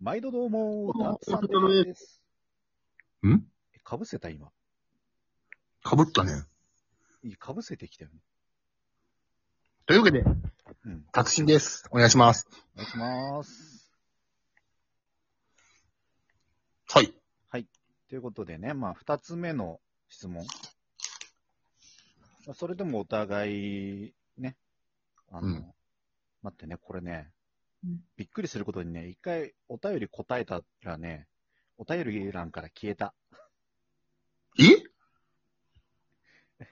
毎度どうも、ダーツさんです。ん？えかぶせた今。かぶったね。いいかぶせてきたよね。というわけで、うん。達人です。お願いします。お願いします。はい。ということでね、まあ、二つ目の質問。まあそれでもお互い、ね、あの、うん待ってね、これねうん、びっくりすることにね、一回お便り答えたらね、お便り欄から消えた。え？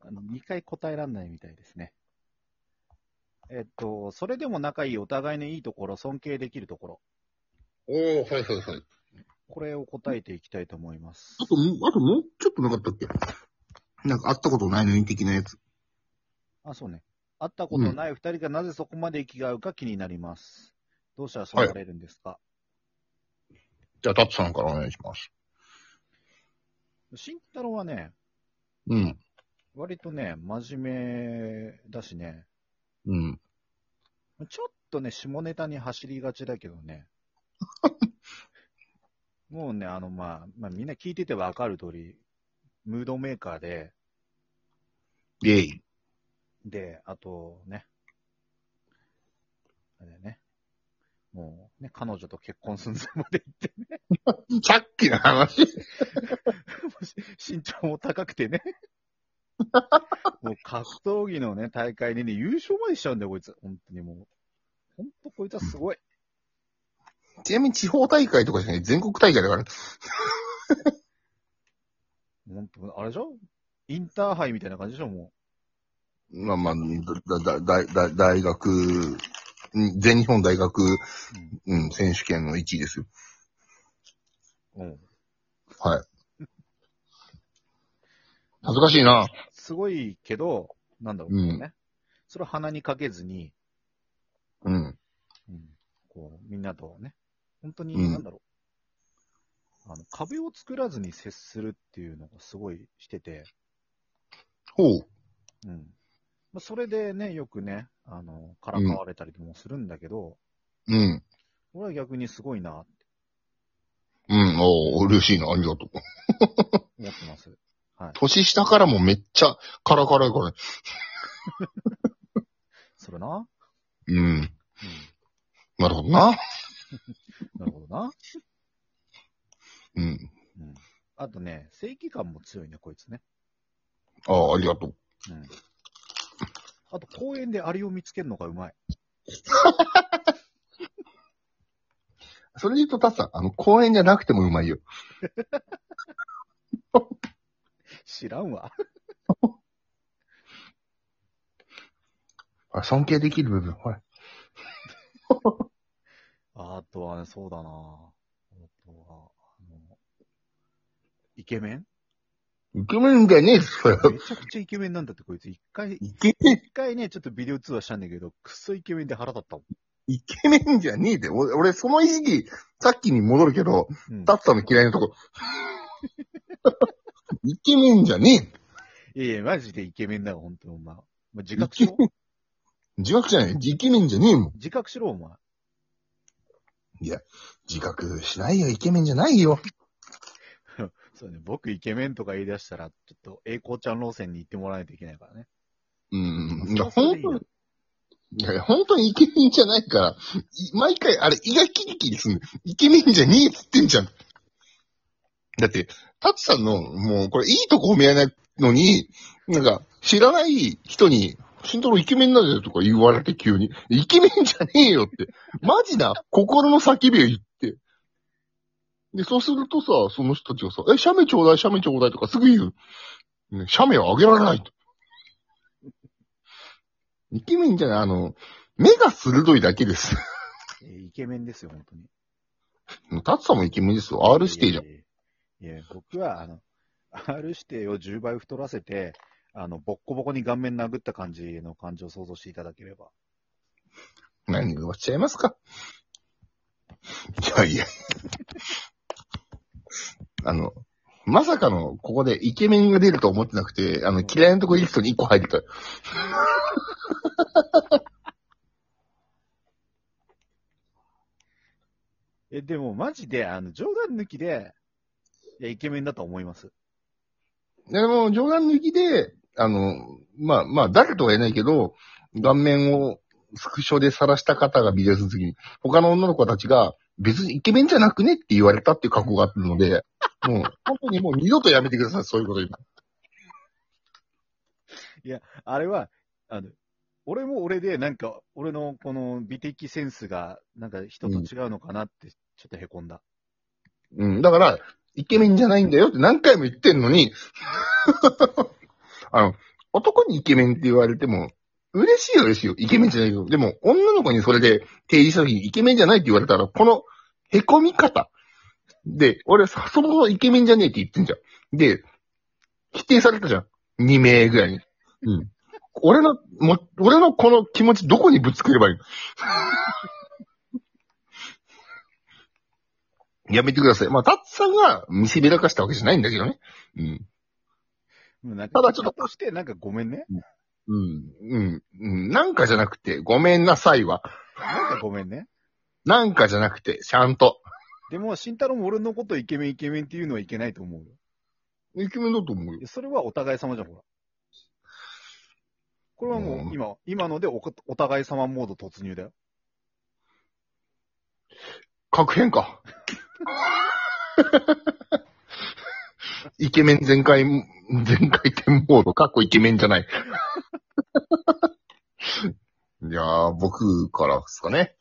あの二回答えらんないみたいですね。えっと、それでも仲いいお互いのいいところ、尊敬できるところ。おー、はいはいはい。これを答えていきたいと思いますあ。と、もあともうちょっとなかったっけ？なんか会ったことないの？に的なやつ。あ、そうね。会ったことない二人がなぜそこまで息が合うか気になります。どうしたらそうなれるんですか、じゃあ、タッツさんからお願いします。慎太郎はね、うん。割とね、真面目だしね、うん。ちょっとね、下ネタに走りがちだけどね。もうね、あの、まあ、まあ、みんな聞いててわかる通り、ムードメーカーで、イェイ。で、あとね、あれね、もうね、彼女と結婚寸前まで行ってね、さっきの話。身長も高くてね、もう格闘技のね、大会でね、優勝までしちゃうんだよ、こいつ。本当にもう。本当こいつはすごい。ちなみに地方大会とかじゃない、全国大会だから。本当あれでしょ？インターハイみたいな感じでしょ、もまあまあ、だ、だ、だ、だ、大学、うん全日本大学、う。うん、選手権の1位ですよ。うん。うん。はい。恥ずかしいな。すごいけど、なんだろううんね。それを鼻にかけずに、うん。うん、こう、みんなとね、本当に、うんなんだろう、あの、壁を作らずに接するっていうのがすごいしてて、ほう。うん。まあ、それでね、よくね、あの、からかわれたりもするんだけど、うん。俺は逆にすごいなってうん、おー嬉しいな、ありがとう。思ってます。はい。年下からもめっちゃカラカラやからね。それな。うん。うん。なるほどな。なるほどな。うん。うん。あとね、正義感も強いね、こいつね。ああ、ありがとう。うん。あと、公園でアリを見つけるのがうまい。それで言うと、タツさん、あの、公園じゃなくてもうまいよ。知らんわ。あ尊敬できる部分。はい。あとはね、そうだなあとは、あの、イケメン？イケメンじゃねえっすよ。めちゃくちゃイケメンなんだって、こいつ。一回、イケメン、一回ね、ちょっとビデオ通話したんだけど、くっそイケメンで腹立ったもん。イケメンじゃねえで。俺、俺その意識、さっきに戻るけど、うん。タツさんの嫌いなとこ。イケメンじゃねえ。いやいや、マジでイケメンだよ、ほんとに、お前。まあ、自覚しろ？自覚じゃない。イケメンじゃねえもん。自覚しろ、お前。自覚しないよ。イケメンじゃないよ。そうね、僕イケメンとか言い出したら、ちょっと栄光ちゃん路線に行ってもらわないといけないからね。うん。いや、それはそれでいいよ本当に。いや本当にイケメンじゃないから、い毎回、あれ、胃がキリキリすんの。イケメンじゃねえっつってんじゃん。だって、タツさんの、もう、これいいとこ褒められないのに、なんか、知らない人に、慎太郎イケメンなんだよとか言われて急に、イケメンじゃねえよって、マジな心の叫びを言って。で、そうするとさ、その人たちがさ、え、シャメちょうだい、シャメちょうだいとかすぐ言う。ね、シャメはあげられないと。イケメンじゃない、あの、目が鋭いだけです。えーイケメンですよ、本当に。タツさんもイケメンですよ。R 指定じゃん。いや僕は、あの、R 指定を10倍太らせて、あの、ボッコボコに顔面殴った感じの感じを想像していただければ。何がおっしゃいますかいやいや。あの、まさかの、ここでイケメンが出ると思ってなくて、あの、嫌いなとこリストに1個入ってた。え、でもマジで、あの、冗談抜きで、いや、イケメンだと思います。でも、冗談抜きで、あの、まあ、まあ、誰とは言えないけど、顔面をスクショで晒した方がビデオするときに、他の女の子たちが、別にイケメンじゃなくねって言われたっていう過去があったので、もう、本当にもう二度とやめてください、そういうこと言うの。あれは、あの、俺も俺で、なんか、俺のこの美的センスが、なんか人と違うのかなって、ちょっと凹んだ。うん、だから、イケメンじゃないんだよって何回も言ってんのに、あの、男にイケメンって言われても、嬉しいよ嬉しいよ。イケメンじゃないよ。でも、女の子にそれで提示した時にイケメンじゃないって言われたら、この凹み方。で、俺さ、そもそもイケメンじゃねえって言ってんじゃん。で、否定されたじゃん。2名ぐらいに。うん。俺の、も、俺のこの気持ちどこにぶつければいいの？やめてください。まあ、タッツさんが見せびらかしたわけじゃないんだけどね。うん。うんなんか、ただちょっととして、なんかごめんね。うん。うん。うん。なんかじゃなくて、ごめんなさいは。なんかごめんね。なんかじゃなくて、ちゃんと。でも、慎太郎も俺のことイケメンイケメンっていうのはいけないと思うよ。イケメンだと思うよそれはお互い様じゃん、ほら。これはもうんう、今、今のでおお互い様モード突入だよ。確変か。イケメン全開、全回転モード、かっこイケメンじゃない。いやー、僕からですかね。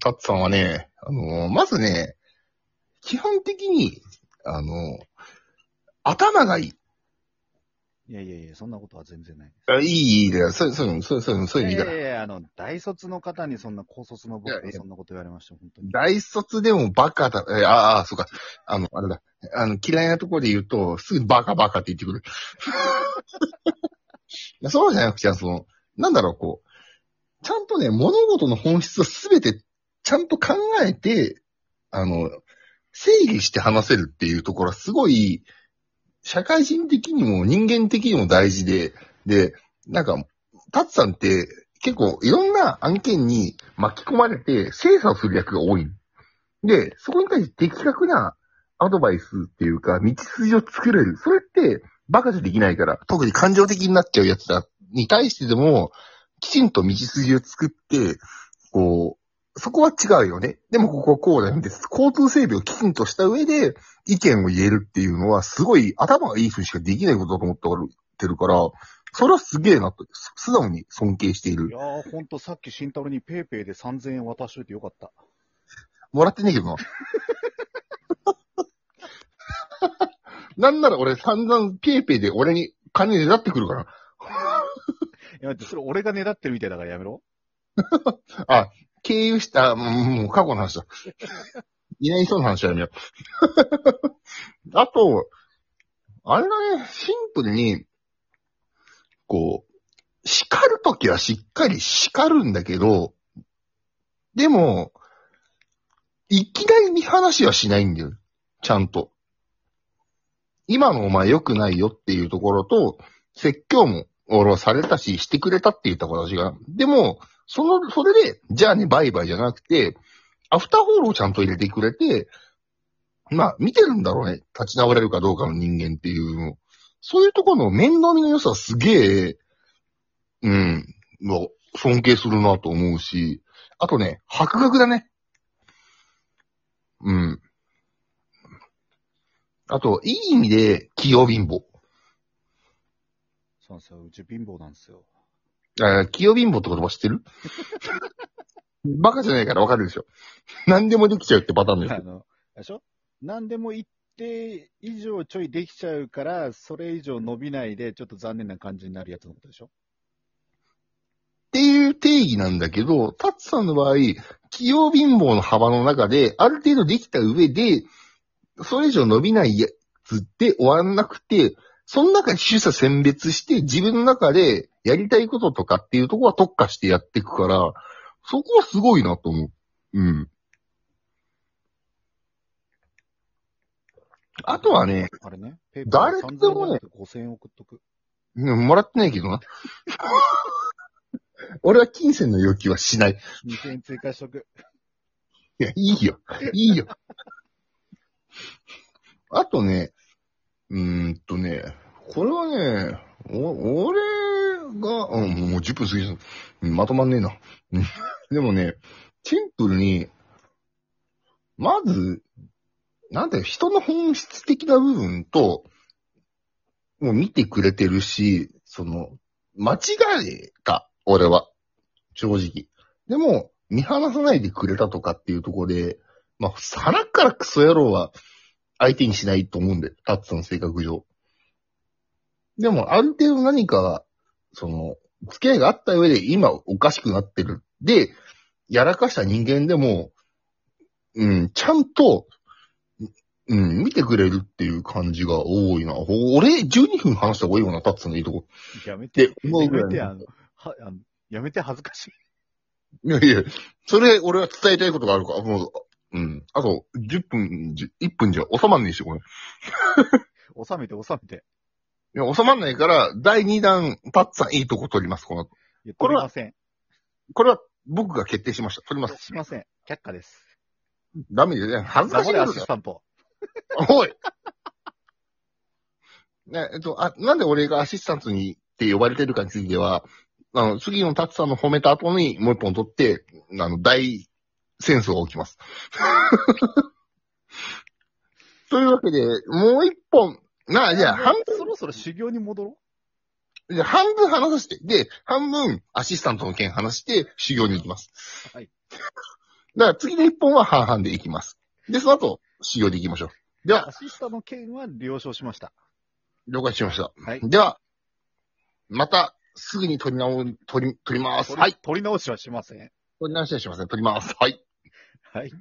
タッツさんはね、あのーまずね、基本的に、あのー頭がいい。いやいやいや、そんなことは全然ないです。あいい、いいだよ。そう、そう、そう、そう、そういう意味だいや。いやいや、あの、大卒の方にそんな高卒の僕いやいやがそんなこと言われました、本当に。大卒でもバカだ、えーああ、そうか。あの、あれだ。あの、嫌いなところで言うと、すぐバカバカって言ってくる。そうじゃなくて、その、なんだろう、こう、ちゃんとね、物事の本質をすべて、ちゃんと考えて、あの、整理して話せるっていうところはすごい、社会人的にも人間的にも大事で、で、なんか、タツさんって結構いろんな案件に巻き込まれて精査をする役が多い。で、そこに対して的確なアドバイスっていうか、道筋を作れる。それって、バカじゃできないから、特に感情的になっちゃうやつだ、に対してでも、きちんと道筋を作って、こう、そこは違うよね。でもここはこうだよね。交通整理をきちんとした上で、意見を言えるっていうのは、すごい頭がいい人にしかできないことだと思ってるから、それはすげえなと、素直に尊敬しているい。やー、ほんとさっき慎太郎に PayPay で3000円渡しといてよかった。もらってねえけどな。なんなら俺散々 PayPay で俺に金ねだってくるから。いや、待って、それ俺がねだってるみたいだからやめろ。あ、経由した、もうもう過去の話だ。いない人の話はやめよう。あと、あれだね、シンプルに、こう、叱るときはしっかり叱るんだけど、でも、いきなり見放しはしないんだよ。ちゃんと。今のお前良くないよっていうところと、説教も俺はされたし、してくれたって言った私が。でも、その、それで、じゃあね、バイバイじゃなくて、アフターフォローをちゃんと入れてくれて、まあ、見てるんだろうね。立ち直れるかどうかの人間っていうの。そういうところの面倒見の良さすげえ、うん、尊敬するなと思うし、あとね、博学だね。うん。あと、いい意味で、器用貧乏。そうなんですよ。うち貧乏なんですよ。あ器用貧乏って言葉知ってる？バカじゃないからわかるでしょ。何でもできちゃうってパターンです。あの、あれでしょ？何でも一定以上ちょいできちゃうから、それ以上伸びないで、ちょっと残念な感じになるやつのことでしょ？っていう定義なんだけど、タッツさんの場合、器用貧乏の幅の中で、ある程度できた上で、それ以上伸びないやつって終わらなくて、その中で取捨選別して、自分の中でやりたいこととかっていうところは特化してやっていくから、そこはすごいなと思う。うん。あとはね、あれね。誰でもね3000円送っとく。うんもらってないけどな。俺は金銭の要求はしない。2000円追加しとく。いや、いいよ。いいよ。あとね、うーんとね、これはね、お、俺が、うん、もう10分過ぎ。まとまんねえな。でもね、シンプルに、まず、なんだよ、人の本質的な部分と、もう見てくれてるし、その、間違えた、俺は。正直。でも、見放さないでくれたとかっていうところで、まあ、腹からクソ野郎は相手にしないと思うんだよ。タッツの性格上。でも、ある程度何か、その、付き合いがあった上で今おかしくなってる。で、やらかした人間でも、うん、ちゃんと、うん、見てくれるっていう感じが多いな。ほ俺、12分話した方がいいよな、タッツのいいとこ。やめてで、、思うぐらいやめて、あの、は、あの、やめて恥ずかしい。いやいや、それ、俺は伝えたいことがあるから、もう、うん。あと、10分、じ1分じゃ収まんねえし、これ。い 収めて、収めて。や、収まんないから、第2弾、タッツさんいいとこ取ります、この後。いや、これは取りません。これは、僕が決定しました。取ります。しません。却下です。ダメですね。恥ずかしい黙れアシスタント。おい ね、えっと、あ、なんで俺がアシスタントにって呼ばれてるかについては、あの、次のタッツさんの褒めた後にもう一本取って、あの、大戦争が起きます。というわけで、もう一本、なあ、じゃあ、半そろそろ修行に戻ろ分、じゃあ半分話させて、で、半分アシスタントの件話して修行に行きます。はい。だから次の一本は半々で行きます。で、その後、修行で行きましょう。でう。はア、シスタの件は了承しました。了解しました。はい。では、また、すぐに取り直、取り、取ります。はい。取り直しはしません。取り直しはしません。取ります。はい。はい。